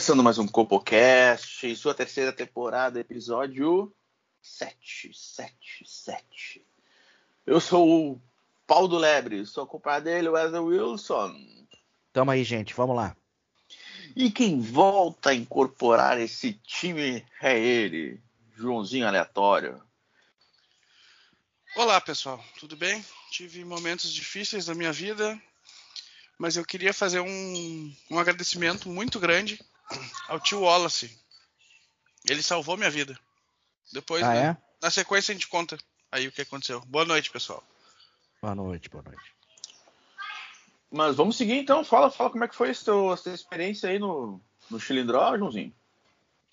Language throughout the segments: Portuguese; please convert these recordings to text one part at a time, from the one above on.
Começando mais um Copocast, em sua terceira temporada, episódio 7, 7, 7. Eu sou o Paulo do Lebre, sou culpado dele, Wesley Wilson. Tamo aí, gente, vamos lá. E quem volta a incorporar esse time é ele, Joãozinho Aleatório. Olá, pessoal, tudo bem? Tive momentos difíceis da minha vida, mas eu queria fazer um, um agradecimento muito grande ao tio Wallace. Ele salvou minha vida. Depois, Ah, né, é? na sequência, a gente conta aí o que aconteceu. Boa noite, pessoal. Boa noite, boa noite. Mas vamos seguir então, fala, fala como é que foi essa tua, essa experiência aí no, no Chilindró, Joãozinho.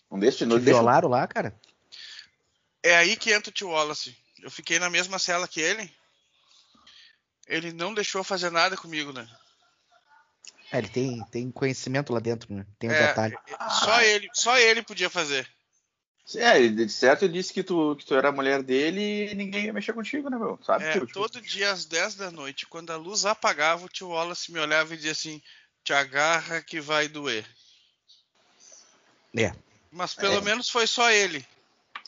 Não deixa, não Te deixa, violaram lá, cara? É aí que entra o tio Wallace. Eu fiquei na mesma cela que ele. Ele não deixou fazer nada comigo, né? É, ele tem, tem conhecimento lá dentro, né? Tem um É, detalhe. Só ele, só ele podia fazer. É, ele- de certo ele disse que tu, que tu era a mulher dele e ninguém ia mexer contigo, né, meu? Sabe? É, tio? Tipo, todo dia às 10 da noite, quando a luz apagava, o tio Wallace me olhava e dizia assim: te agarra que vai doer. É. Mas pelo É. menos foi só ele.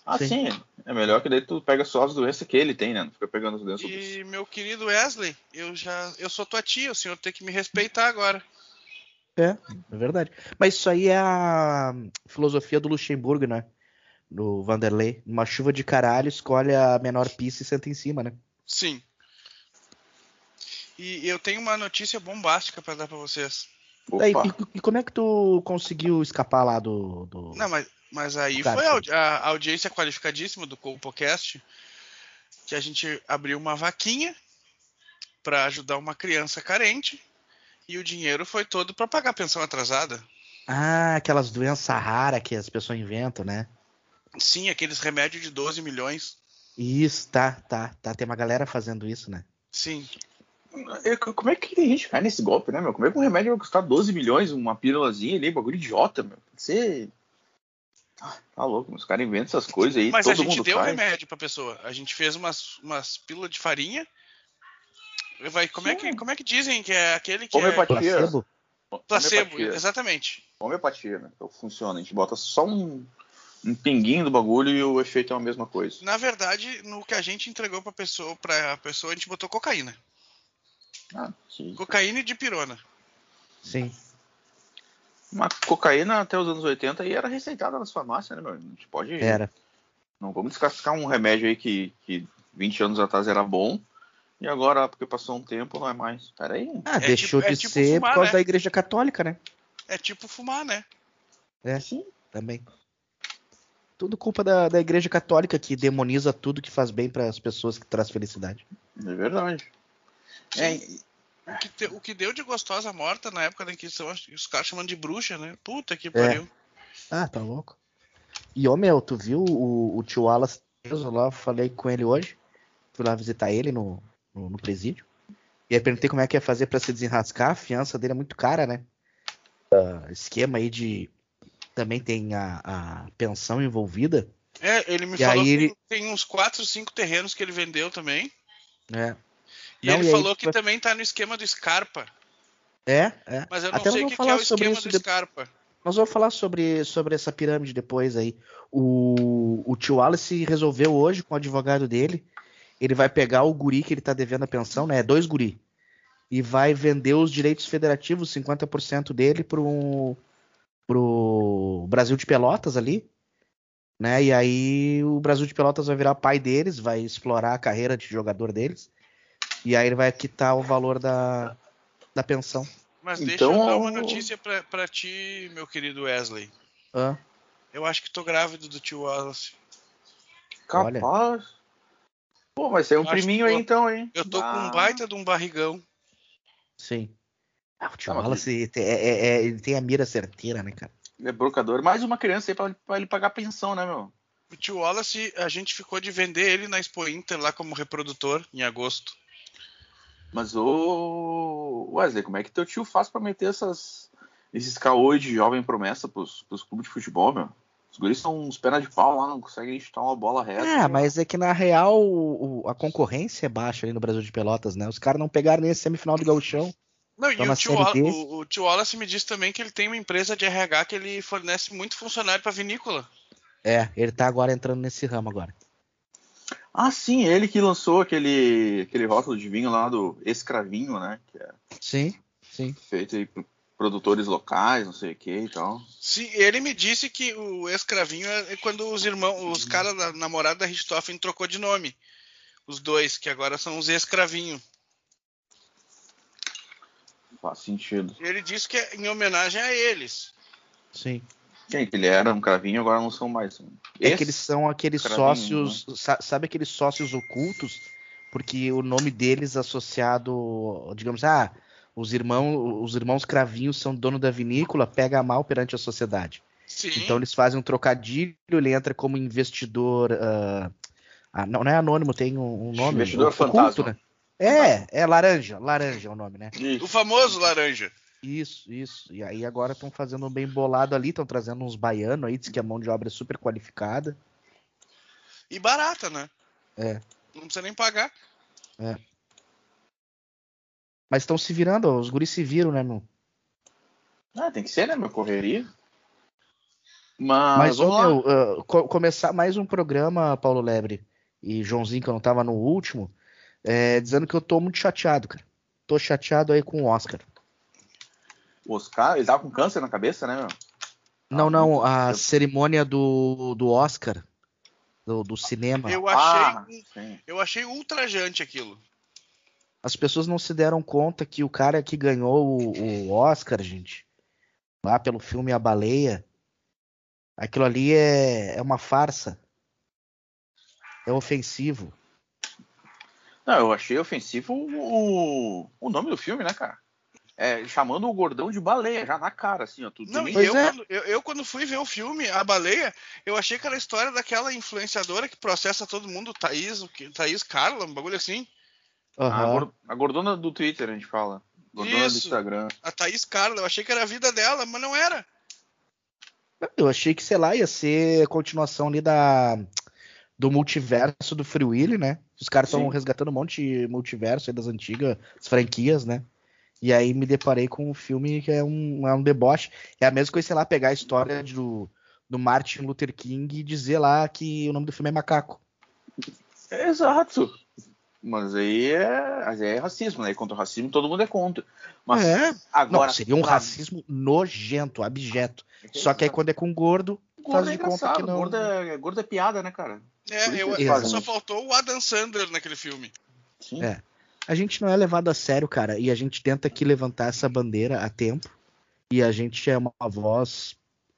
Ah, Sim. sim. É melhor que daí tu pega só as doenças que ele tem, né? Não fica pegando as doenças dos... E meu querido Wesley, eu já eu sou tua tia, o senhor tem que me respeitar agora. É, é verdade. Mas isso aí é a filosofia do Luxemburgo, né? Do Vanderlei. Uma chuva de caralho, escolhe a menor pista e senta em cima, né? Sim. E eu tenho uma notícia bombástica pra dar pra vocês. E, e como é que tu conseguiu escapar lá do. do... Não, mas, mas aí foi a, a audiência qualificadíssima do Compocast que a gente abriu uma vaquinha pra ajudar uma criança carente e o dinheiro foi todo pra pagar a pensão atrasada. Ah, aquelas doenças raras que as pessoas inventam, né? Sim, aqueles remédios de 12 milhões. Isso, tá, tá, tá. Tem uma galera fazendo isso, né? Sim. É, Como é que tem gente que cai nesse golpe, né, meu? Como é que um remédio vai custar 12 milhões, uma pílulazinha ali, bagulho idiota, meu? Ser... Ah, tá louco, os caras inventam essas coisas aí, Mas todo a gente mundo deu cai. remédio pra pessoa. A gente fez umas, umas pílulas de farinha. Vai, como, é que, como é que dizem que é aquele que é Homeopatia. Placebo? placebo? Homeopatia. Exatamente. Homeopatia, né? Então funciona. A gente bota só um, um pinguinho do bagulho e o efeito é a mesma coisa. Na verdade, no que a gente entregou pra pessoa, pra pessoa, a gente botou cocaína. Ah. Cocaína e dipirona. Sim. Uma cocaína até os anos 80 aí era receitada nas farmácias, né, meu? A gente pode. Era. Não vamos descascar um remédio aí que, que 20 anos atrás era bom e agora, porque passou um tempo, não é mais. Pera aí. Ah, É deixou tipo- é de tipo ser fumar, por causa né? da igreja católica, né? É tipo fumar, né? É, também. Tudo culpa da, da igreja católica que demoniza tudo que faz bem para as pessoas que traz felicidade. É verdade. Sim. O, que te- o que deu de gostosa morta na época da Inquisição, os caras chamando de bruxa, né? Puta que pariu. Ah, tá louco. E, ô meu, tu viu o, o tio Wallace preso lá? Eu falei com ele hoje. Fui lá visitar ele no, no, no presídio. E aí perguntei como é que ia fazer pra se desenrascar. A fiança dele é muito cara, né? Ah, esquema aí de. Também tem a, a pensão envolvida. É, ele me E falou aí que ele- tem uns 4, 5 terrenos que ele vendeu também. né? E Não, ele e falou que vai- também tá no esquema do Scarpa. É, é. Mas eu não Até sei o que, que é o sobre esquema isso do de- Scarpa. Nós vamos falar sobre, sobre essa pirâmide depois aí. O, o tio Wallace resolveu hoje com o advogado dele. Ele vai pegar o guri que ele tá devendo a pensão, né? Dois guri. E vai vender os direitos federativos, 50% dele, pro, pro Brasil de Pelotas ali. Né? E aí o Brasil de Pelotas vai virar pai deles, vai explorar a carreira de jogador deles. E aí ele vai quitar o valor da, da pensão. Mas deixa Então, eu dar uma notícia pra, pra ti, meu querido Wesley. Hã? Eu acho que tô grávido do tio Wallace. Olha. Capaz. Pô, vai ser um Eu priminho que aí tô- então, hein? Eu tô com Ah. um baita de um barrigão. Sim. Ah, o tio Não, Wallace é, é- é- ele tem a mira certeira, né, cara? Ele é brocador. Mais uma criança aí pra, pra ele pagar pensão, né, meu? O tio Wallace, a gente ficou de vender ele na Expo Inter lá como reprodutor em agosto. Mas ô Wesley, como é que teu tio faz pra meter essas, esses caô de jovem promessa pros, pros clubes de futebol, meu? Os guris são uns pernas de pau lá, não conseguem chutar uma bola reta. É, mas é que na real o- o- a concorrência é baixa ali no Brasil de Pelotas, né? Os caras não pegaram nem a semifinal do Gauchão. Não, e Tá o tio, Série Wa- D. o, o tio Wallace me disse também que ele tem uma empresa de RH que ele fornece muito funcionário pra vinícola. É, ele tá agora entrando nesse ramo agora. Ah, sim, ele que lançou aquele, aquele rótulo de vinho lá do Escravinho, né? Que é Sim, sim. feito aí por produtores locais, não sei o que e tal. Sim, ele me disse que o escravinho é quando os irmãos, os caras da namorada da Richthofen trocou de nome. Os dois, que agora são os escravinho. Faz sentido. Ele disse que é em homenagem a eles. Sim. Quem que ele era? Um cravinho, agora não são mais. É Esse- que eles são aqueles Cravinho, sócios, sa- sabe aqueles sócios ocultos? Porque o nome deles associado, digamos, ah, os irmãos, os irmãos cravinhos são dono da vinícola, pega mal perante a sociedade. Sim. Então eles fazem um trocadilho, ele entra como investidor, ah, ah, não, não é anônimo, tem um, um nome. Investidor oculto, fantasma. né? É, é laranja, laranja é o nome, né? Isso. O famoso laranja. Isso, isso. E aí agora estão fazendo um bem bolado ali, estão trazendo uns baianos aí, diz que a mão de obra é super qualificada. E barata, né? É. Não precisa nem pagar. Mas estão se virando, ó, os guris se viram, né, meu? Ah, tem que ser, né, meu? Correria. Mas, Mas, ô, vamos lá. meu, ah, co- começar mais um programa, Paulo Lebre e Joãozinho, que eu não tava no último, é, dizendo que eu tô muito chateado, cara. Tô chateado aí com o Oscar. Oscar, ele tava com câncer na cabeça, né, meu? Não, Ah, não, a cerimônia do, do Oscar, do, do cinema, Eu Ah, achei, sim. eu achei ultrajante aquilo. as pessoas não se deram conta que o cara que ganhou o, o Oscar, gente, lá pelo filme A Baleia, aquilo ali é, é uma farsa. É ofensivo. Não, eu achei ofensivo o, o nome do filme, né, cara? É, chamando o gordão de baleia, já na cara, assim, ó. Tu, tu Não, e eu, é. quando, eu, eu quando fui ver o filme, A Baleia, eu achei que era a história daquela influenciadora que processa todo mundo, Thaís, Thaís Carla, um bagulho assim. a, Aham. gor- a gordona do Twitter, a gente fala. Gordona Isso. do Instagram. A Thaís Carla, eu achei que era a vida dela, mas não era. Eu achei que, sei lá, ia ser a continuação ali da, do multiverso do Free Willy, né? Os caras estão resgatando um monte de multiverso aí das antigas franquias, né? E aí me deparei com um filme que é um, é um deboche. É a mesma coisa, sei lá, pegar a história do, do Martin Luther King e dizer lá que o nome do filme é Macaco. Exato. Mas aí é, mas aí é racismo, né? Contra o racismo todo mundo é contra. Mas é. agora. Não, seria um pra- racismo nojento, abjeto. Só que aí quando é com gordo, Gordo faz é de conta engraçado, que não. gordo é, gordo é piada, né, cara? É, eu, eles só faltou o Adam Sandler naquele filme. Sim. É. A gente não é levado a sério, cara, e a gente tenta aqui levantar essa bandeira a tempo. E a gente é uma voz,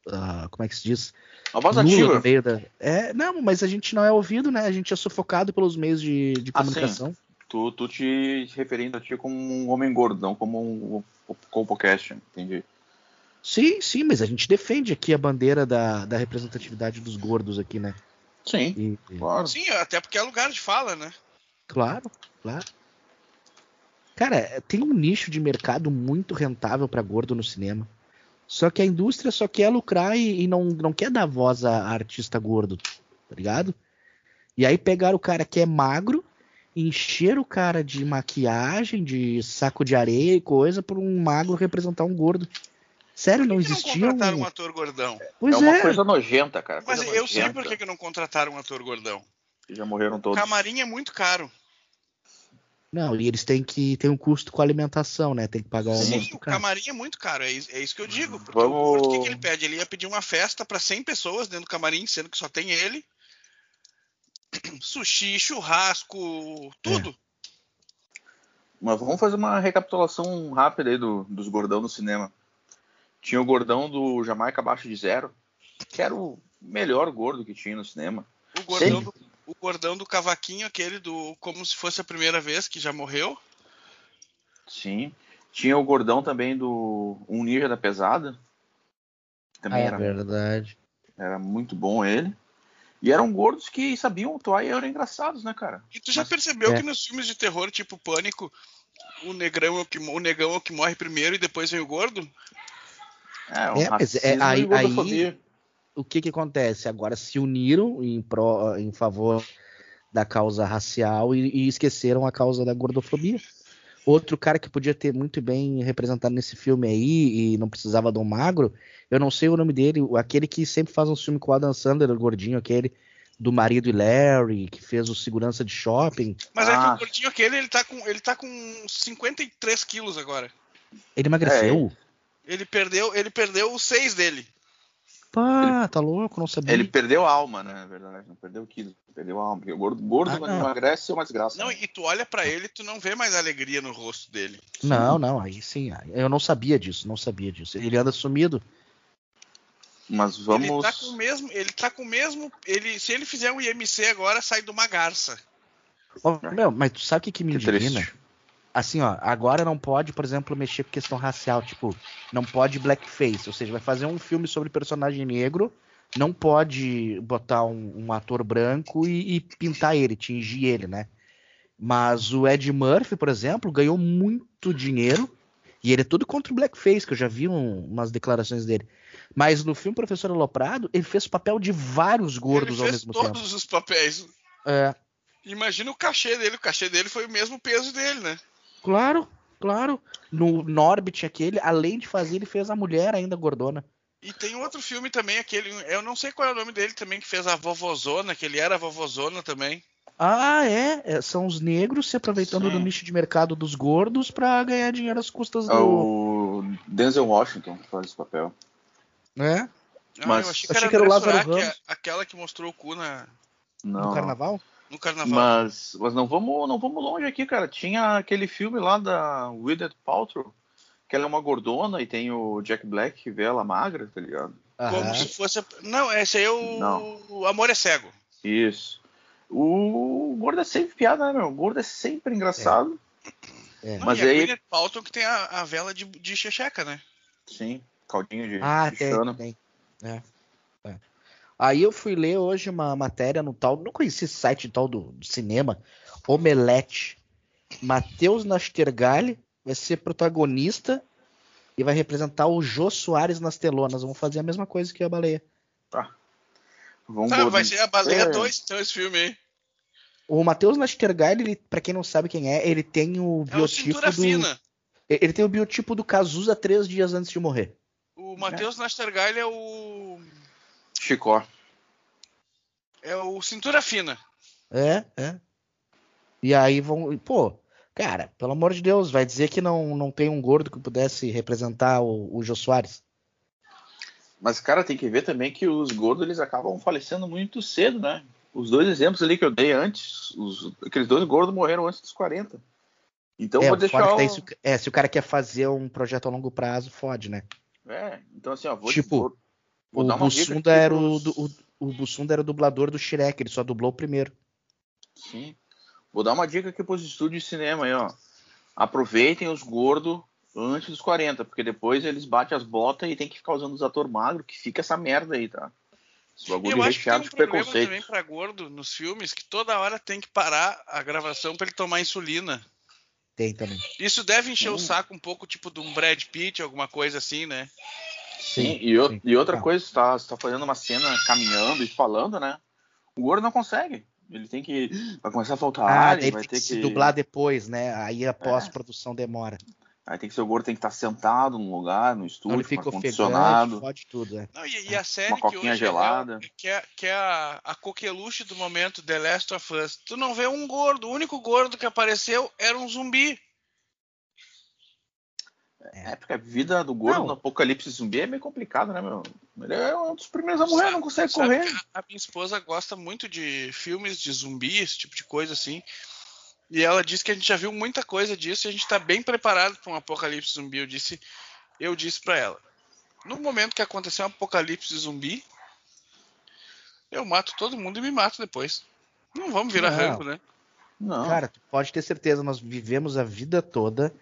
ah, como é que se diz? A voz ativa. no meio da. É, não, mas a gente não é ouvido, né? A gente é sufocado pelos meios de, de Ah, comunicação. Tu, tu te referindo a ti como um homem gordo, não como um compocast, entendi. sim, sim, mas a gente defende aqui a bandeira da, da representatividade dos gordos aqui, né? Sim, e- claro. Sim, até porque é lugar de fala, né? Claro, claro. Cara, tem um nicho de mercado muito rentável pra gordo no cinema. Só que a indústria só quer lucrar e, e não, não quer dar voz a, artista gordo, tá ligado? E aí pegaram o cara que é magro, encheram o cara de maquiagem, de saco de areia e coisa, por um magro representar um gordo. Sério, não não existia um... contrataram um ator gordão? Pois é uma é. coisa nojenta, cara. Mas eu sei nojenta. por que que não contrataram um ator gordão. Já morreram todos. Camarim é muito caro. Não, e eles têm que ter um custo com a alimentação, né? Tem que pagar o Sim, almoço do o camarim é muito caro, é isso, é isso que eu digo. Porque Vamos- o gordo, o que, que ele pede? Ele ia pedir uma festa pra 100 pessoas dentro do camarim, sendo que só tem ele. Sushi, churrasco, tudo. Mas vamos fazer uma recapitulação rápida aí do- dos gordão no cinema. Tinha o gordão do Jamaica abaixo de zero, que era o melhor gordo que tinha no cinema. O gordão, Sim. do, o gordão do cavaquinho, aquele do como se fosse a primeira vez que já morreu. Sim. Tinha o gordão também do Um Ninja da Pesada. também é era, verdade. era muito bom ele. E eram gordos que sabiam atuar e eram engraçados, né, cara? E tu já Mas- percebeu é. que nos filmes de terror, tipo Pânico, o negrão é o que, o negão é o que morre primeiro e depois vem o gordo? É, um É, mas é- aí- e gordofobia. O que que acontece? Agora se uniram em, pró, em favor da causa racial e, e esqueceram a causa da gordofobia. Outro cara que podia ter muito bem representado nesse filme aí e não precisava de um magro, eu não sei o nome dele, aquele que sempre faz um filme com o Adam Sandler, o gordinho, aquele do marido e Larry, que fez o segurança de shopping. Mas é que Ah. o gordinho aquele, ele tá com, ele tá com 53 quilos agora. Ele emagreceu? Ele perdeu, ele perdeu os seis dele. Pá, tá louco, não sabia. Ele perdeu a alma, né? Na verdade, não perdeu quilos, perdeu a alma. Porque o gordo, gordo Ah, quando não. emagrece, é uma desgraça. Não, né? e tu olha pra ele, tu não vê mais alegria no rosto dele. Não, não, aí sim. Eu não sabia disso, não sabia disso. Ele anda sumido. Mas vamos. Ele tá com o mesmo, ele tá com o mesmo, ele, se ele fizer um IMC agora, sai de uma garça. Ó, meu, mas tu sabe o que, que me Que indigna? triste. Assim, ó, agora não pode, por exemplo, mexer com questão racial, tipo, não pode blackface, ou seja, vai fazer um filme sobre personagem negro, não pode botar um, um ator branco e, e pintar ele, tingir ele, né? Mas o Ed Murphy, por exemplo, ganhou muito dinheiro e ele é tudo contra o blackface, que eu já vi um- umas declarações dele. Mas no filme Professor Aloprado, ele fez o papel de vários gordos ele ao mesmo todos tempo. os papéis. É, Imagina o cachê dele, o cachê dele foi o mesmo peso dele, né? Claro, claro. No Norbit aquele, além de fazer, ele fez a mulher ainda gordona. E tem outro filme também, aquele, eu não sei qual é o nome dele também, que fez a vovozona, que ele era a vovozona também. Ah, é? É, São os negros se aproveitando Sim. do nicho de mercado dos gordos pra ganhar dinheiro às custas É do. o Denzel Washington que faz esse papel. É? Ah, Mas- eu achei Achei que que era, era o Lázaro Ramos. aquela que mostrou o cu na, Não. No carnaval? No carnaval. Mas, mas não vamos, não vamos longe aqui, cara. Tinha aquele filme lá da Gwyneth Paltrow, que ela é uma gordona e tem o Jack Black que vê ela magra, tá ligado? Como Aham. se fosse. Não, esse aí é o, Não. o Amor é Cego. Isso. O gordo é sempre piada, né, meu? O gordo é sempre engraçado. É. Não, Mas e aí- Gwyneth Paltrow que tem a, a vela de, de checheca, né? Sim, caldinho de, Ah, de tem, chana. tem. É. É. Aí eu fui ler hoje uma matéria no tal, não conheci esse site tal do, do cinema, Omelete. Matheus Nastergalli vai ser protagonista e vai representar o Jô Soares nas telonas. Vão fazer a mesma coisa que a baleia. Vamos Tá, gordo- vai ser a Baleia É. 2, então, esse filme aí. O Matheus Nastergalli, ele, pra quem não sabe quem é, ele tem o É biotipo do Fina. ele tem o biotipo do Cazuza três dias antes de morrer. O Matheus Nastergalli é o. Chicó. É o Cintura Fina. É, é. E aí vão, pô, cara, pelo amor de Deus, vai dizer que não, não tem um gordo que pudesse representar o, o Jô Soares? Mas, cara, tem que ver também que os gordos eles acabam falecendo muito cedo, né? Os dois exemplos ali que eu dei antes, os- aqueles dois gordos morreram antes dos 40. Então é, vou o deixar. o- daí se, o- é, se o cara quer fazer um projeto a longo prazo, fode, né? É, então assim, ó, vou, Tipo, vou, vou o dar uma dica Bussunda aqui era o, o, o Bussunda era o dublador do Shrek, ele só dublou o primeiro. Sim. Vou dar uma dica aqui pros estúdios de cinema aí, ó. Aproveitem os gordos antes dos 40, porque depois eles batem as botas e tem que ficar usando os atores magros, que fica essa merda aí, tá? Esse bagulho eu acho que tem recheado um de problema preconceito. também pra gordo nos filmes que toda hora tem que parar a gravação pra ele tomar insulina. Tem também. Isso deve encher Hum. o saco um pouco, tipo, de um Brad Pitt, alguma coisa assim, né? Sim, e, o- sim. e outra Ah. coisa, você tá, tá fazendo uma cena caminhando e falando, né? O gordo não consegue. Ele tem que. Vai começar a faltar Ah, ar, vai tem ter que se dublar depois, né? Aí É. a pós-produção demora. Aí tem que ser o gordo tem que estar sentado num lugar, no Então estúdio, ele com fica ofegante, ar-condicionado. fode tudo, é. Não, e, e a série Uma que coquinha hoje é- gelada. É, que é, que é a, a coqueluche do momento, The Last of Us. Tu não vê um gordo. O único gordo que apareceu era um zumbi. É, porque a vida do gordo Não. no apocalipse zumbi é meio complicado, né, meu? Ele é um dos primeiros a morrer, Sabe- não consegue sabe correr. que A, minha esposa gosta muito de filmes de zumbi, esse tipo de coisa assim. E ela disse que a gente já viu muita coisa disso e a gente tá bem preparado para um apocalipse zumbi. Eu disse, eu disse para ela. No momento que acontecer um apocalipse zumbi, eu mato todo mundo e me mato depois. Não vamos virar Não. rango, né? Não. Cara, tu pode ter certeza, nós vivemos a vida toda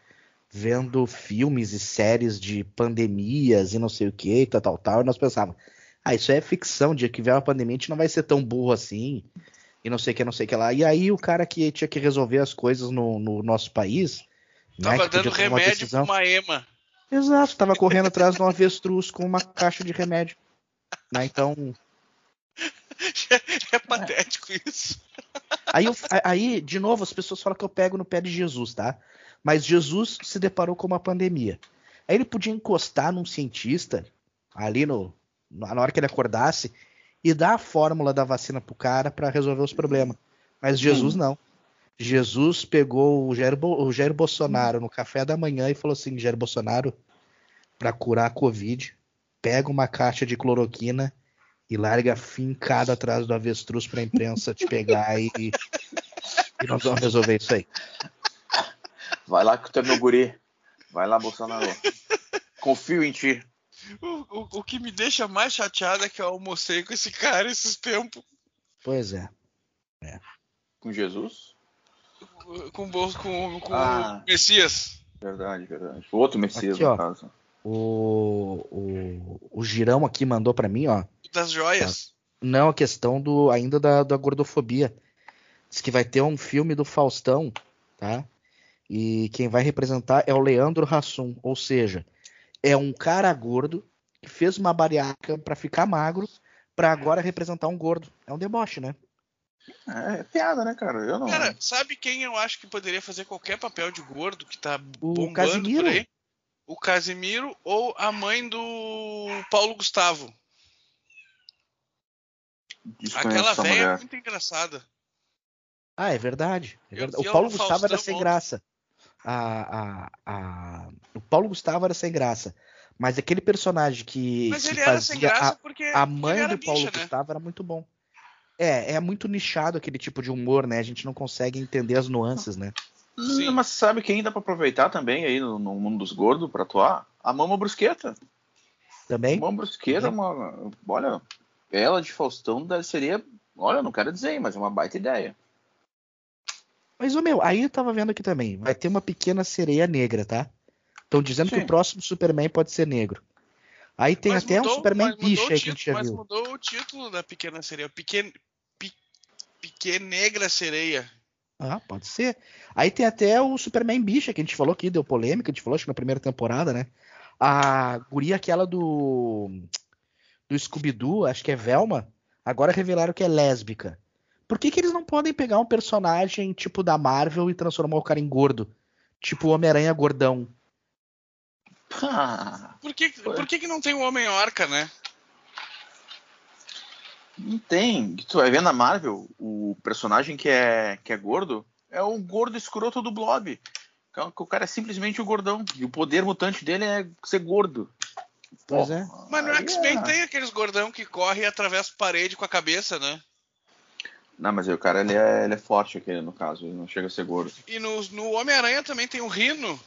vendo filmes e séries de pandemias e não sei o que, tal, tal, tal, e nós pensávamos, ah, isso é ficção, dia que vier uma pandemia a gente não vai ser tão burro assim, e não sei o que, não sei o que lá. E aí o cara que tinha que resolver as coisas no, no nosso país, né, Tava podia dando uma remédio decisão- pra uma ema. Exato, tava correndo atrás de um avestruz com uma caixa de remédio. Né? Então, É patético isso. aí, eu- aí, de novo, as pessoas falam que eu pego no pé de Jesus, tá? Mas Jesus se deparou com uma pandemia. Aí ele podia encostar num cientista ali no, na hora que ele acordasse e dar a fórmula da vacina pro cara para resolver os problemas. Mas Jesus não. Jesus pegou o Jair, Bo- o Jair Bolsonaro no café da manhã e falou assim: Jair Bolsonaro, para curar a Covid, pega uma caixa de cloroquina e larga fincada atrás do avestruz pra imprensa te pegar e, e nós vamos resolver isso aí. Vai lá que tu é meu guri. Vai lá, Bolsonaro. Confio em ti. O, o, o que me deixa mais chateado é que eu almocei com esse cara esses tempos. Pois é. Com Jesus? Com, com, com Ah. o Messias. Verdade, verdade. O outro Messias, Aqui, no ó. caso. O, o, o Girão aqui mandou pra mim, ó. Das joias. Não, a questão do ainda da, da gordofobia. Diz que vai ter um filme do Faustão, tá? E quem vai representar é o Leandro Hassum, ou seja, é um cara gordo que fez uma bariátrica pra ficar magro pra agora representar um gordo. É um deboche, né? É, é piada, né, cara? Eu não. Cara, sabe quem eu acho que poderia fazer qualquer papel de gordo que tá O bombando Casimiro. por aí? O Casimiro ou a mãe do Paulo Gustavo. desconheço Aquela velha é muito engraçada. Ah, é verdade. é verdade. O Paulo Gustavo era sem ontem. graça. A, a, a... O Paulo Gustavo era sem graça. Mas aquele personagem que, Mas ele era sem fazia graça a, porque a mãe do Paulo bicha, né? Gustavo era muito bom. É, é muito nichado aquele tipo de humor, né? A gente não consegue entender as nuances, né? Sim. Hum, Mas sabe quem dá pra aproveitar também aí no, no mundo dos gordos pra atuar? A Mama Brusqueta. Também. Mama Brusqueta, é uma, olha, ela de Faustão deve- seria, olha, não quero dizer, mas é uma baita ideia. Mas, ô meu, aí eu tava vendo aqui também. Vai ter uma pequena sereia negra, tá? Estão dizendo que Sim. o próximo Superman pode ser negro. Aí tem Mas até um mudou- Superman mas mudou bicha o aí que a gente já Mas viu. mudou o título da pequena sereia. Pequena, pe, pequenegra sereia. Ah, pode ser. Aí tem até o Superman bicha que a gente falou aqui, deu polêmica, a gente falou acho que na primeira temporada, né? A guria aquela do do Scooby-Doo, acho que é Velma, agora revelaram que é lésbica. Por que que eles não podem pegar um personagem tipo da Marvel e transformar o cara em gordo? Tipo o Homem-Aranha gordão. Ah, Por que, por que, que não tem o Homem-Orca, né? não tem. Tu vai ver na Marvel, o personagem que é, que é gordo é o gordo escroto do Blob. Então, O cara é simplesmente o gordão. E o poder mutante dele é ser gordo. Pois Pô, é. Mas no X-Men é- tem aqueles gordão que corre e atravessa a parede com a cabeça, né? Não, mas aí o cara ele é, ele é forte aquele, no caso. Ele não chega a ser gordo. E no, no Homem-Aranha também tem o Rino.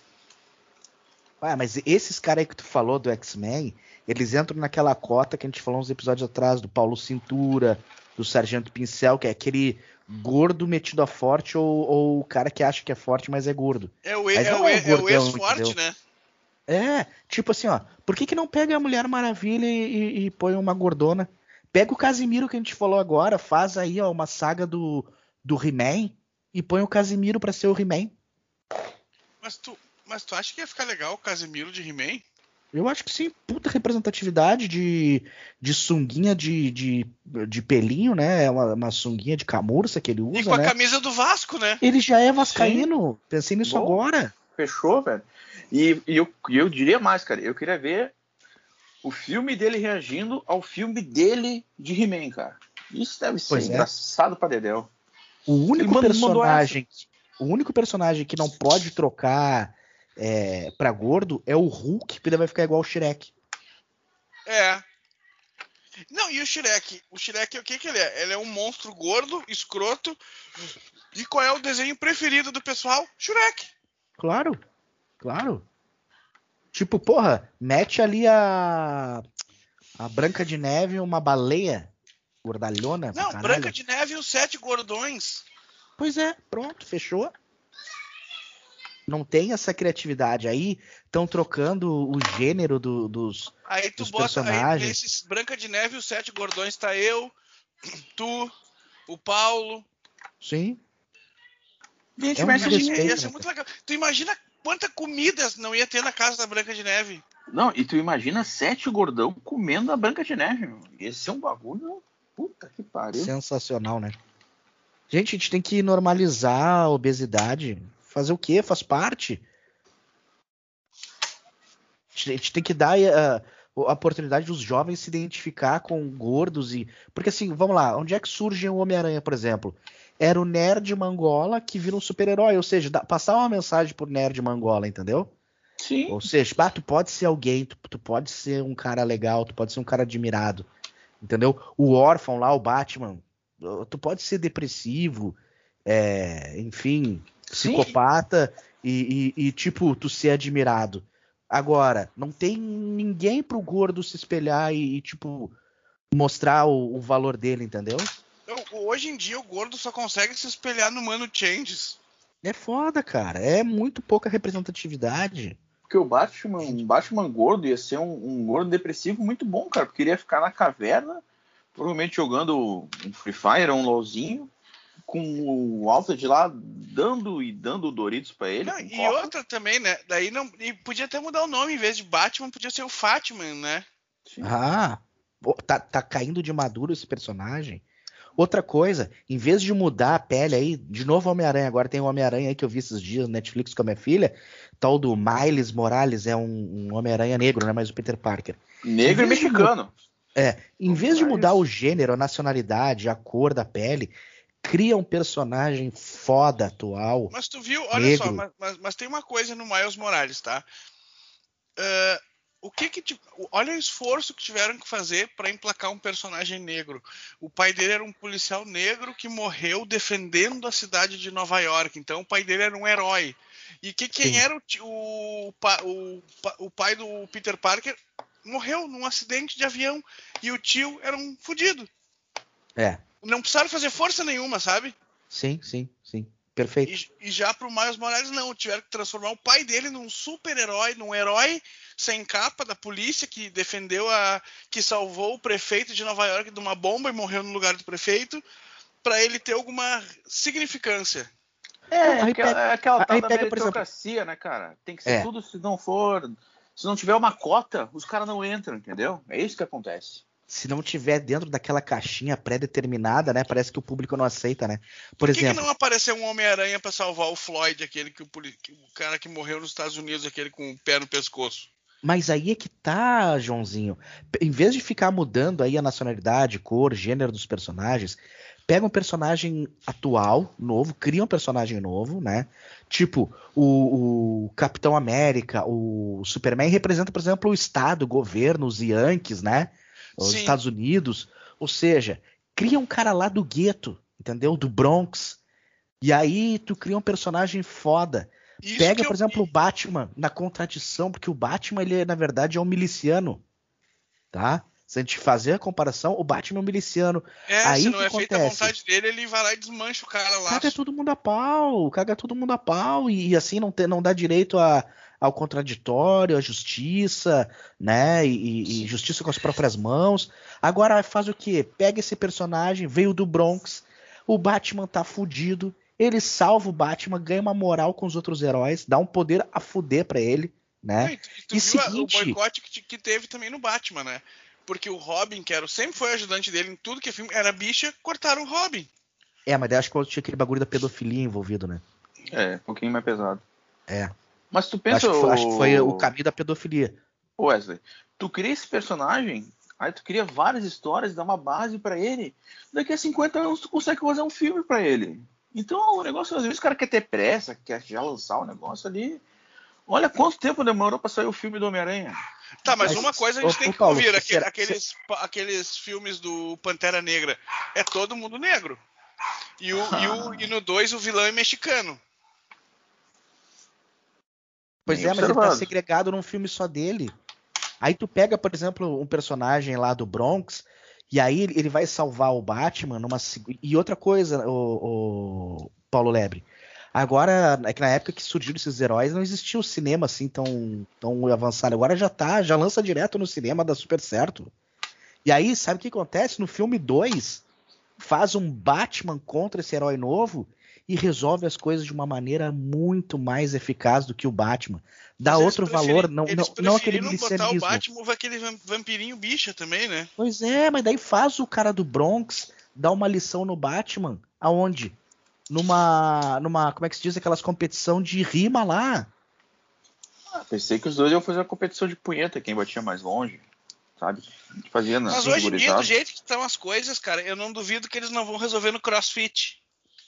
Ah, mas esses caras aí que tu falou do X-Men, eles entram naquela cota que a gente falou uns episódios atrás, do Paulo Cintura, do Sargento Pincel, que é aquele gordo metido a forte ou, ou o cara que acha que é forte, mas é gordo. É o, é não o, é é o ex-forte, entendeu? né? É, tipo assim, ó, por que, que não pega a Mulher Maravilha e, e- e põe uma gordona? Pega o Casimiro que a gente falou agora, faz aí ó, uma saga do, do He-Man e põe o Casimiro pra ser o He-Man. Mas tu, mas tu acha que ia ficar legal o Casimiro de He-Man? Eu acho que sim, puta representatividade de, de sunguinha de, de, de pelinho, né? É uma, uma sunguinha de camurça que ele E usa, com a né? camisa do Vasco, né? Ele já é vascaíno, pensei nisso Bom. agora. Fechou, velho. E, e eu, e eu diria mais, cara. Eu queria ver o filme dele reagindo ao filme dele de He-Man, cara. Isso deve ser Pois é. engraçado pra Dedéu. O único personagem, o único personagem que não pode trocar é, pra gordo é o Hulk, porque ele vai ficar igual o Shrek. É. Não, e o Shrek? O Shrek, o que que ele é? Ele é um monstro gordo, escroto. E qual é o desenho preferido do pessoal? Shrek. Claro, claro. Tipo, porra, mete ali a a Branca de Neve, uma baleia gordalhona. Não, caralho. Branca de Neve e os Sete Gordões. Pois é, pronto, fechou. não tem essa criatividade. Aí estão trocando o gênero do- dos. Aí tu Dos bota aí, personagens. nesses Branca de Neve e os Sete Gordões tá eu, tu, o Paulo. Sim. Gente, É um mas. Ia né, ser cara? muito legal. Tu imagina quanta comida não ia ter na casa da Branca de Neve? Não, e tu imagina sete gordão comendo a Branca de Neve, meu. Esse é um bagulho. Puta que pariu. Sensacional, né? Gente, a gente tem que normalizar a obesidade. Fazer o quê? Faz parte. A gente- a gente tem que dar eh, a, a oportunidade dos jovens se identificar com gordos e. Porque assim, vamos lá, onde é que surge o Homem-Aranha, por exemplo? Era o nerd mangola que vira um super-herói, ou seja, dá- passar uma mensagem pro nerd mangola, entendeu? Sim. Ou seja, bah, tu pode ser alguém, tu, tu pode ser um cara legal, tu pode ser um cara admirado, entendeu? O órfão lá, o Batman, tu pode ser depressivo, é, enfim, psicopata e, e- e, tipo, tu ser admirado. Agora, não tem ninguém pro gordo se espelhar e, e, tipo, mostrar o, o valor dele, entendeu? Eu- hoje em dia o gordo só consegue se espelhar no Mano Changes. É foda, cara. É muito pouca representatividade. Porque o Batman, um Batman gordo ia ser um, um gordo depressivo muito bom, cara. Porque ele ia ficar na caverna, provavelmente jogando um Free Fire, um LOLzinho, com o Alfred lá dando e dando Doritos pra ele. Não, e coca. outra também, né? Daí não. E podia até mudar o nome, em vez de Batman, podia ser o Fatman, né? Sim. Ah, tá, tá caindo de maduro esse personagem. Outra coisa, em vez de mudar a pele aí, de novo Homem-Aranha, agora tem um Homem-Aranha aí que eu vi esses dias no Netflix com a minha filha, tal do Miles Morales, é um, um Homem-Aranha negro, né? Mas o Peter Parker. Negro e vez de mexicano. É, em vez de Miles. mudar o gênero, a nacionalidade, a cor da pele, cria um personagem foda atual. Mas tu viu, olha Negro. só, mas, mas- mas tem uma coisa no Miles Morales, tá? Ah, o que que olha o esforço que tiveram que fazer para emplacar um personagem negro. O pai dele era um policial negro que morreu defendendo a cidade de Nova York. Então o pai dele era um herói. E que quem Sim. era o, o, o o pai do Peter Parker morreu num acidente de avião e o tio era um fudido. É, Não precisaram fazer força nenhuma, sabe? sim, sim, sim. Perfeito. E, e já pro Miles Morales, não. Tiveram que transformar o pai dele num super-herói, num herói sem capa da polícia que defendeu a. que salvou o prefeito de Nova York de uma bomba e morreu no lugar do prefeito, pra ele ter alguma significância. É, aquela, é aquela tal da meritocracia, né, cara? Tem que ser É. tudo se não for. Se não tiver uma cota, os caras não entram, entendeu? É isso que acontece. Se não tiver dentro daquela caixinha pré-determinada, né? Parece que o público não aceita, né? Por, Por que, que exemplo, não apareceu um Homem-Aranha pra salvar o Floyd, aquele que o, que o cara que morreu nos Estados Unidos, aquele com o pé no pescoço? Mas aí é que tá, Joãozinho. Em vez de ficar mudando aí a nacionalidade, cor, gênero dos personagens, pega um personagem atual, novo, cria um personagem novo, né? Tipo, o, o Capitão América, o Superman representa, por exemplo, o Estado, o governo, os Yankees, né? Os Sim. Estados Unidos. Ou seja, cria um cara lá do gueto, entendeu? Do Bronx. E aí tu cria um personagem foda. Isso Pega, por exemplo, o Batman na contradição, porque o Batman, ele na verdade é um miliciano, tá? Se a gente fazer a comparação, o Batman é um miliciano. É, aí se não que é feita a acontece? vontade dele, ele vai lá e desmancha o cara lá. Caga todo mundo a pau, caga todo mundo a pau, e, e assim não, tem, não dá direito a, ao contraditório, à justiça, né? E, e- justiça com as próprias mãos. Agora faz o quê? Pega esse personagem, veio do Bronx, o Batman tá fudido, ele salva o Batman, ganha uma moral com os outros heróis, dá um poder a fuder pra ele, né? E tu, e E seguinte- o boicote que, que teve também no Batman, né? Porque o Robin, que era, sempre foi ajudante dele em tudo que é filme, era bicha, cortaram o Robin. É, mas daí acho que tinha aquele bagulho da pedofilia envolvido, né? É, um pouquinho mais pesado. É. Mas tu pensa. Acho que, foi, acho que foi o- o caminho da pedofilia. Wesley, tu cria esse personagem, aí tu cria várias histórias, dá uma base pra ele. Daqui a 50 anos tu consegue fazer um filme pra ele. Então o negócio, às vezes o cara quer ter pressa, quer já lançar o negócio ali. Olha quanto tempo demorou pra sair o filme do Homem-Aranha. Tá, mas, Mas, uma coisa a gente ô, tem que Paulo, ouvir: será- aqueles, aqueles filmes do Pantera Negra. É todo mundo negro. E, o, e, o- e no 2 o vilão é mexicano. Pois Bem é, mas ele tá observado. segregado num filme só dele. Aí tu pega, por exemplo, um personagem lá do Bronx, e aí ele vai salvar o Batman numa. E outra coisa, o, Paulo Lebre. Agora, é que na época que surgiram esses heróis, não existia o cinema assim tão, tão avançado. Agora já tá, já lança direto no cinema, dá super certo. E aí, sabe o que acontece? No filme 2, faz um Batman contra esse herói novo e resolve as coisas de uma maneira muito mais eficaz do que o Batman. Dá Mas outro valor, não, eles não, não aquele botar o Batman ou aquele vam- vampirinho bicha também, né? Pois é, mas daí faz o cara do Bronx dar uma lição no Batman. Aonde? Numa. numa. Como é que se diz? Aquelas competição de rima lá. Ah, pensei que os dois iam fazer uma competição de punheta, quem batia mais longe. Sabe? Fazia na Mas hoje em dia, do jeito que estão as coisas, cara, eu não duvido que eles não vão resolver no crossfit.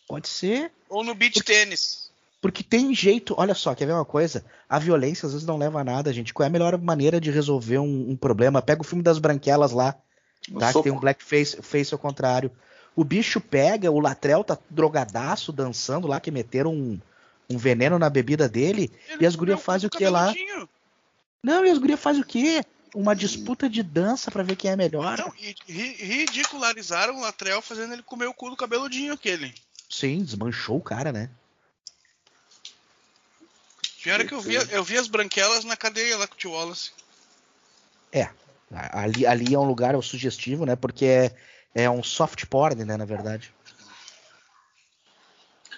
Pode ser. Ou no beach tênis. Porque tem jeito, olha só, quer ver uma coisa? A violência às vezes não leva a nada, gente. Qual é a melhor maneira de resolver um, um problema? Pega o filme das branquelas lá, tá? Que tem um blackface face ao contrário. O bicho pega, o Latrell tá drogadaço, dançando lá, que meteram um, um veneno na bebida dele. Ele E as gurias fazem o que lá? cabeludinho. Não, e as gurias fazem o quê? Uma disputa de dança pra ver quem é melhor. Não, e ri- ridicularizaram o Latrell fazendo ele comer o cu do cabeludinho aquele. Sim, desmanchou o cara, né? Pior é que eu vi, eu vi as branquelas na cadeia lá com o tio Wallace. É. Ali, ali é um lugar é sugestivo, né? Porque é, é um soft porn, né? Na verdade.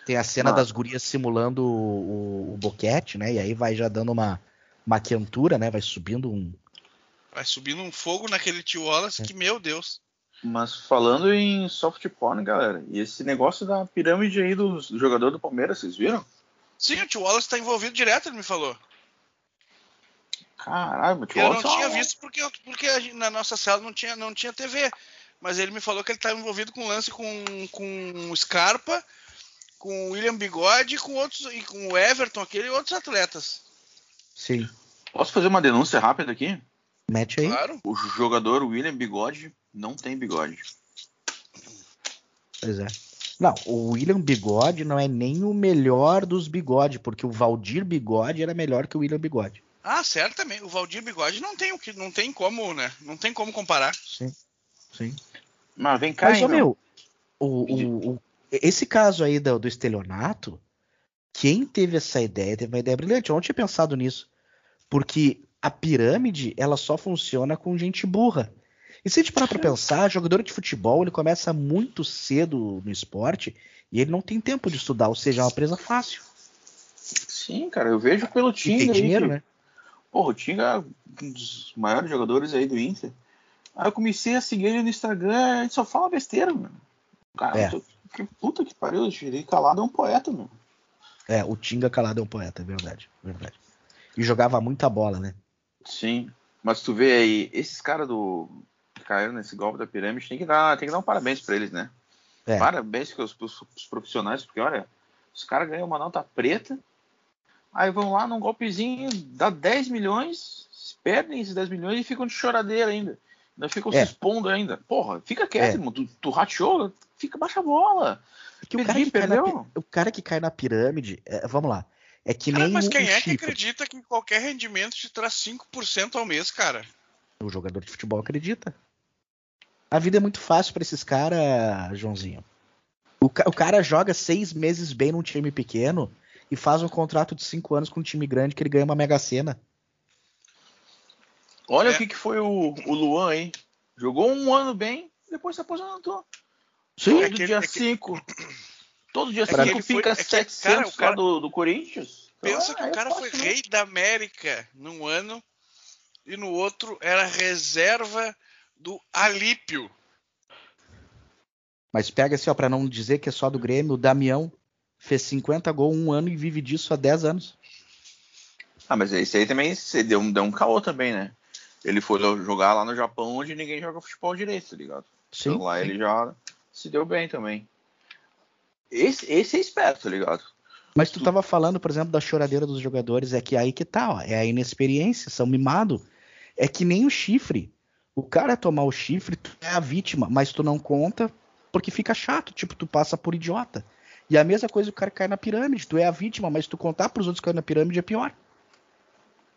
Tem a cena Ah. das gurias simulando o, o, o boquete, né? E aí vai já dando uma, uma quentura, né? Vai subindo um. Vai subindo um fogo naquele tio Wallace que, meu Deus. Mas falando em soft porn, galera, e esse negócio da pirâmide aí do jogador do Palmeiras, vocês viram? Sim, o tio Wallace tá envolvido direto, ele me falou. Caralho, mas Eu não Wallace é tinha visto porque, eu- porque na nossa sala não tinha, não tinha TV. Mas ele me falou que ele tá envolvido com lance com, com o Scarpa, com o William Bigode com outros, e com o Everton, aquele e outros atletas. Sim. Posso fazer uma denúncia rápida aqui? Mete aí. Claro. O jogador William Bigode não tem bigode. Pois é. Não, o William Bigode não é nem o melhor dos bigode, porque o Valdir Bigode era melhor que o William Bigode. Ah, certamente. O Valdir Bigode não tem o que, não tem como, né? Não tem como comparar. Sim. Sim. Mas vem cá, Mas, hein, meu, o, o- o- esse caso aí do, do estelionato, quem teve essa ideia teve uma ideia brilhante. Eu não tinha pensado nisso. Porque a pirâmide, ela só funciona com gente burra. E se a gente parar pra pensar, jogador de futebol, ele começa muito cedo no esporte e ele não tem tempo de estudar, ou seja, é uma presa fácil. Sim, cara, eu vejo pelo E Tinga tem dinheiro, que- né? Porra, o Tinga é um dos maiores jogadores aí do Inter. Aí eu comecei a seguir ele no Instagram, ele só fala besteira, mano. Cara, É. tô- que puta que pariu, eu tirei calado é um poeta, mano. É, o Tinga Calado é um poeta, é verdade, verdade. E jogava muita bola, né? Sim. Mas tu vê aí, esses caras do. Caíram nesse golpe da pirâmide, tem que dar, tem que dar um parabéns pra eles, né? É. Parabéns pros, pros- pros profissionais, porque olha, os caras ganham uma nota preta, aí vão lá num golpezinho, dá 10 milhões, perdem esses 10 milhões e ficam de choradeira ainda. Ainda ficam É. se expondo ainda. Porra, fica quieto, É. irmão. Tu, tu rateou, fica baixa a bola. Porque o cara, Perdi, que cai na, perdeu. pi- o cara que cai na pirâmide, é, vamos lá, é que Cara, nem mas o, quem o é que acredita que qualquer rendimento te traz 5% ao mês, cara? O jogador de futebol acredita. A vida é muito fácil pra esses caras, Joãozinho. O, ca- o cara joga seis meses bem num time pequeno e faz um contrato de cinco anos com um time grande que ele ganha uma mega sena. Olha É. o que, que foi o, o Luan aí. Jogou um ano bem, depois se aposentou. Sim, É que- dia é que- 5. Todo dia que 5 ele foi- fica é que, 700 cara, o cara- lá do, do Corinthians. Pensa Então, que é o cara fácil, foi né? rei da América num ano e no outro era reserva do Alípio. Mas pega assim, ó, pra não dizer que é só do Grêmio, o Damião fez 50 gols um ano e vive disso há 10 anos. Ah, mas esse aí também se deu, um- deu um caô também, né? Ele foi jogar lá no Japão onde ninguém joga futebol direito, tá ligado? Sim. Então lá sim. ele já se deu bem também. Esse, esse é esperto, tá ligado? Mas tu tava falando, por exemplo, da choradeira dos jogadores, é que aí que tá, ó, é a inexperiência, são mimados. É que nem o chifre. O cara tomar o chifre, tu é a vítima, mas tu não conta porque fica chato, tipo, tu passa por idiota. E a mesma coisa o cara cai na pirâmide, tu é a vítima, mas tu contar pros outros que caem na pirâmide é pior.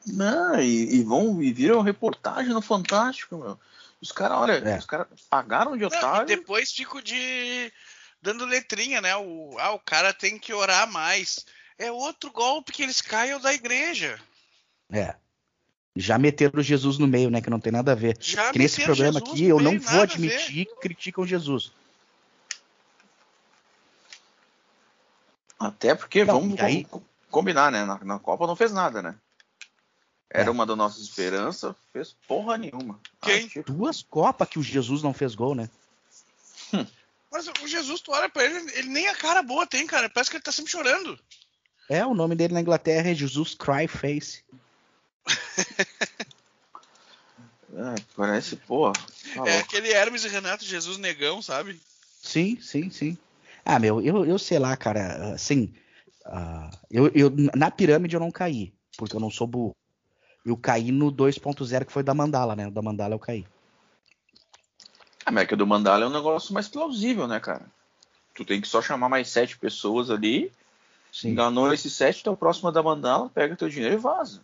Não, e, e vão e viram reportagem no Fantástico, meu. Os caras, olha, É. os caras pagaram de Não, e otário. depois fico de dando letrinha, né? O, ah, o cara tem que orar mais. É outro golpe que eles caem da igreja. É. Já meteram Jesus no meio, né? Que não tem nada a ver. Já que nesse programa Jesus aqui eu não vou admitir que criticam Jesus. Até porque, Não, vamos aí- com- combinar, né? Na, na Copa não fez nada, né? Era É. uma das nossas esperanças, fez porra nenhuma. Quem? Tipo, Duas Copas que o Jesus não fez gol, né? Mas o Jesus, tu olha pra ele, ele nem a cara boa tem, cara. Parece que ele tá sempre chorando. É, o nome dele na Inglaterra é Jesus Cry Face. É, parece, porra. tá é aquele Hermes e Renato Jesus negão, sabe? Sim, sim, sim. Ah, meu, eu, eu sei lá, cara, assim, ah, eu, eu, na pirâmide eu não caí, porque eu não sou burro. Eu caí no 2.0 que foi da Mandala, né? O da Mandala eu caí. A América do Mandala é um negócio mais plausível, né, cara? Tu tem que só chamar mais sete pessoas ali, Sim. enganou esses sete, tá próximo da Mandala, pega teu dinheiro e vaza.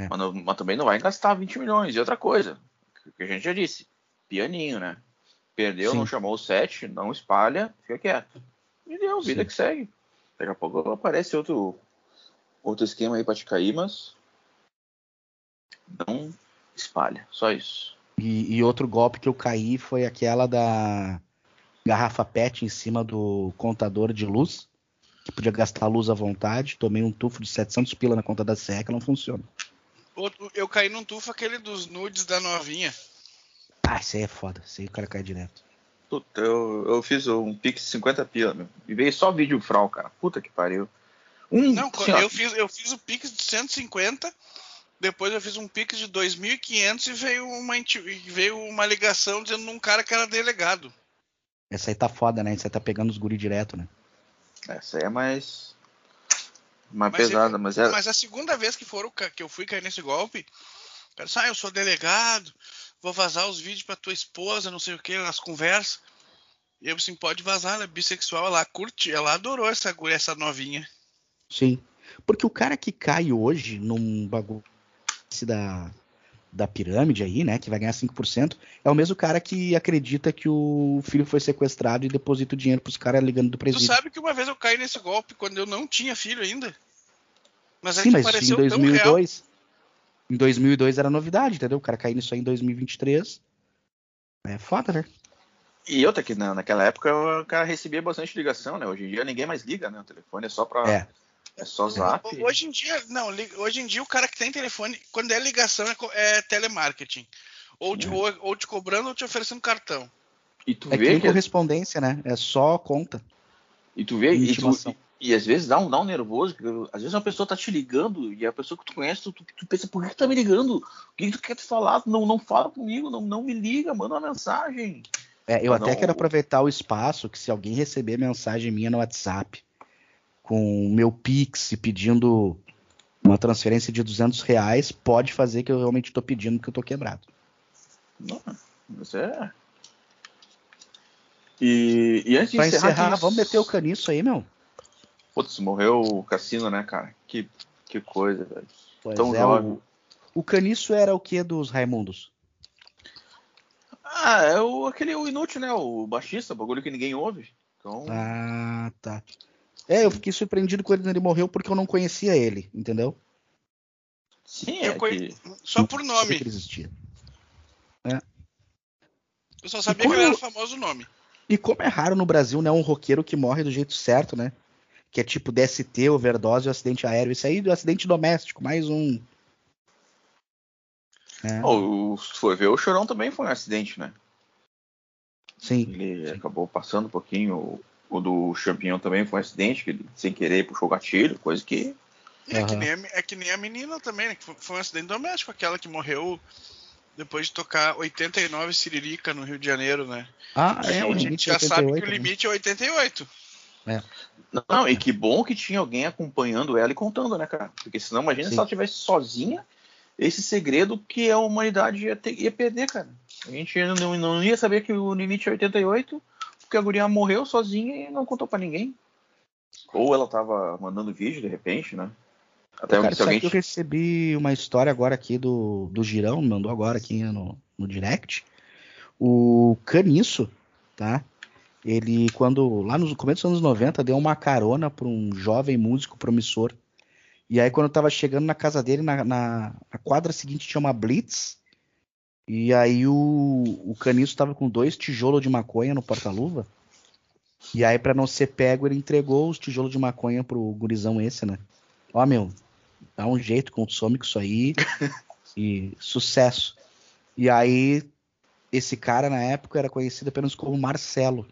É. Mas, mas também não vai gastar 20 milhões. E outra coisa, que a gente já disse, pianinho, né? Perdeu, Sim. não chamou o sete, não espalha, fica quieto. E deu, vida Sim. que segue. Daqui a pouco aparece outro, outro esquema aí pra te cair, mas não espalha, só isso. E, e outro golpe que eu caí foi aquela da garrafa PET em cima do contador de luz, que podia gastar luz à vontade. Tomei um tufo de 700 pila na conta da que não funciona. Outro- Eu caí num tufo aquele dos nudes da novinha. Ah, isso aí é foda. Isso aí o cara cai direto. Puta, eu, eu fiz um pix de 50 pila, meu. E veio só vídeo frau, cara. Puta que pariu. Um, Não, eu fiz, eu fiz o Pix de 150, depois eu fiz um Pix de 2.500 e veio uma, veio uma ligação dizendo num cara que era delegado. Essa aí tá foda, né? Isso aí tá pegando os guri direto, né? Essa aí é mais. Mais Mas pesada, ele- mas é. Mas a segunda vez que foram que eu fui cair nesse golpe, o cara disse, ah, eu sou delegado, vou vazar os vídeos pra tua esposa, não sei o que, as conversas. E eu assim, pode vazar, ela é bissexual, ela curte, ela adorou essa, essa novinha. Sim. Porque o cara que cai hoje num bagulho da, da pirâmide aí, né? Que vai ganhar 5%, é o mesmo cara que acredita que o filho foi sequestrado e deposita o dinheiro pros caras ligando do Tu presídio. sabe que uma vez eu caí nesse golpe quando eu não tinha filho ainda? Mas é Sim, que mas em pareceu real. 2002. Em 2002 era novidade, entendeu? O cara cair nisso aí em 2023. É foda, né? E outra que na, naquela época o cara recebia bastante ligação, né? Hoje em dia ninguém mais liga, né? O telefone é só pra. É. É só zap. Ho- Hoje em dia, não, hoje em dia o cara que tem telefone, quando é ligação, é, é telemarketing. Ou, te, É. ou, ou te cobrando ou te oferecendo cartão. E tu É que vê nem que. correspondência, né? É só conta. E tu vê. E, tu, Intimação. e às vezes dá um, dá um nervoso, porque às vezes uma pessoa tá te ligando e a pessoa que tu conhece, tu, tu, pensa, por que tu tá me ligando? O que, que tu quer te falar? Não, não fala comigo, não, não me liga, manda uma mensagem. É, eu Mas até não- quero aproveitar o espaço que se alguém receber mensagem minha no WhatsApp com o meu Pix pedindo uma transferência de 200 reais, pode fazer que eu realmente tô pedindo porque eu tô quebrado. Isso é. E, e antes de Pra encerrar, encerrar, tem- vamos meter o caniço aí, meu? Putz, morreu o cassino, né, cara? Que, que coisa, velho. Tão é, jovem. o, o caniço era o que dos Raimundos? Ah, é o, aquele o inútil, né? O baixista, o bagulho que ninguém ouve. Então, Ah, tá. É, eu fiquei surpreendido quando ele morreu porque eu não conhecia ele, entendeu? sim, Eu é conhe- que. Só por nome. que ele existia. Eu só sabia como que ele era eu- famoso o nome. E como é raro no Brasil, né, um roqueiro que morre do jeito certo, né? Que é tipo DST, overdose ou acidente aéreo. Isso aí do acidente doméstico, mais um. É, Oh, o- se for ver, o Chorão também foi um acidente, né? sim. Ele acabou passando um pouquinho. O, do Champignon também foi um acidente, que ele sem querer puxou o gatilho, coisa que. É, que nem a, é que nem a menina também, né? Que foi, um acidente doméstico, aquela que morreu depois de tocar 89 Siririca no Rio de Janeiro, né? Ah, a é, o gente já sabe 88, que o né? limite é 88. Não, e que bom que tinha alguém acompanhando ela e contando, né, cara? Porque senão, imagina Sim. se ela tivesse sozinha, esse segredo que a humanidade ia, ter- ia perder, cara. A gente não, não ia saber que o limite é 88, porque a guria morreu sozinha e não contou pra ninguém. Ou ela tava mandando vídeo de repente, né? Até Cara, sabe alguém. que eu recebi uma história agora aqui do, do Girão, mandou agora aqui no, no direct. O Caniço, tá? Ele, quando, lá no começo dos anos 90, deu uma carona para um jovem músico promissor. E aí, quando eu tava chegando na casa dele, na, na, na quadra seguinte tinha uma blitz. E aí o, o caniço tava com dois tijolos de maconha no porta-luva. E aí, para não ser pego, ele entregou os tijolos de maconha pro gurizão esse, né? Ó, meu, dá um jeito, consome com isso aí. e sucesso. E aí, esse cara na época era conhecido apenas como Marcelo.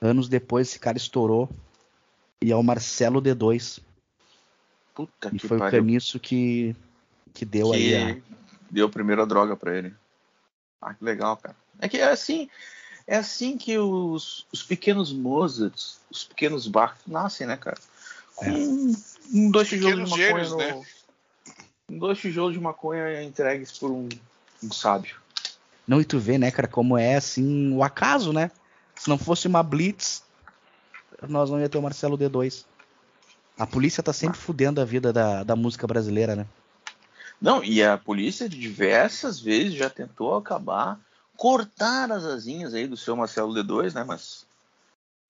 Anos depois, esse cara estourou. E é o Marcelo D2. Puta E que foi o pariu. caniço que, que deu aí. a- que deu a primeira droga pra ele. Ah, que legal, cara. É que é assim, é assim que os, os pequenos Mozarts, os pequenos Bach nascem, né, cara? Com É. um, dois tijolos de maconha gênios, no, né? um dois tijolos de maconha entregues por um, um sábio. Não, e tu vê, né, cara, como é assim o acaso, né? Se não fosse uma Blitz, nós não ia ter o Marcelo D2. A polícia tá sempre fudendo a vida da, da música brasileira, né? Não, e a polícia diversas vezes já tentou acabar, cortar as asinhas aí do seu Marcelo D2, né? Mas,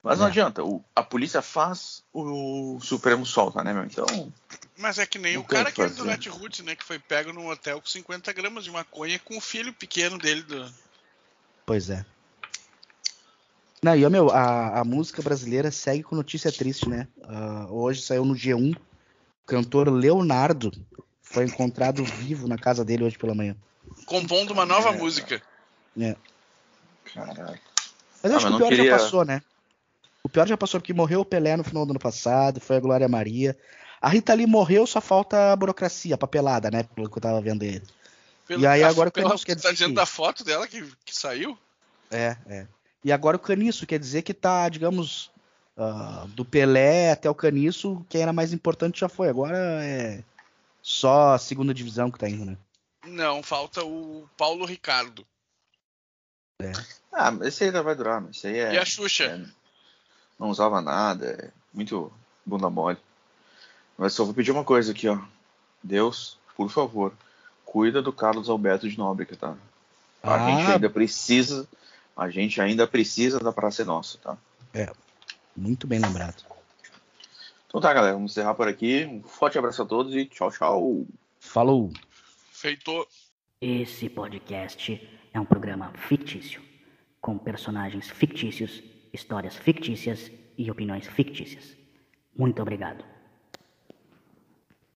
mas não É. adianta. O, a polícia faz, o Supremo solta, né, meu? Então, Mas é que nem o cara o que aquele do fazer. Netroots, né? Que foi pego num hotel com 50 gramas de maconha com o filho pequeno dele. Do... Pois é. Não, e, ó, meu, a, a música brasileira segue com notícia triste, né? Ah, hoje saiu no G1, o cantor Leonardo foi encontrado vivo na casa dele hoje pela manhã. Compondo uma nova É. música. caralho. Mas eu Ah, acho mas que o pior queria- já passou, né? O pior já passou porque morreu o Pelé no final do ano passado, foi a Glória Maria. A Rita Lee morreu, só falta a burocracia, a papelada, né? Pelo que eu tava vendo aí. Pelo, E aí agora o Caniço quer Você tá dizer dizendo que- da foto dela que, que saiu? É, é. E agora o Caniço, quer dizer que tá, digamos, ah, do Pelé até o Caniço, quem era mais importante já foi. Agora é só a segunda divisão que tá indo, né? Não, falta o Paulo Ricardo. Ah, mas esse aí ainda vai durar, mas esse aí é. e a Xuxa? é, não usava nada, é muito bunda mole. Mas só vou pedir uma coisa aqui, ó. Deus, por favor, cuida do Carlos Alberto de Nóbrega, tá? A Ah. gente ainda precisa, a gente ainda precisa da Praça é Nossa, tá? Muito bem lembrado. Então tá, galera, vamos encerrar por aqui. Um forte abraço a todos e tchau, tchau. Falou! Feitou. Esse podcast é um programa fictício, com personagens fictícios, histórias fictícias e opiniões fictícias. Muito obrigado.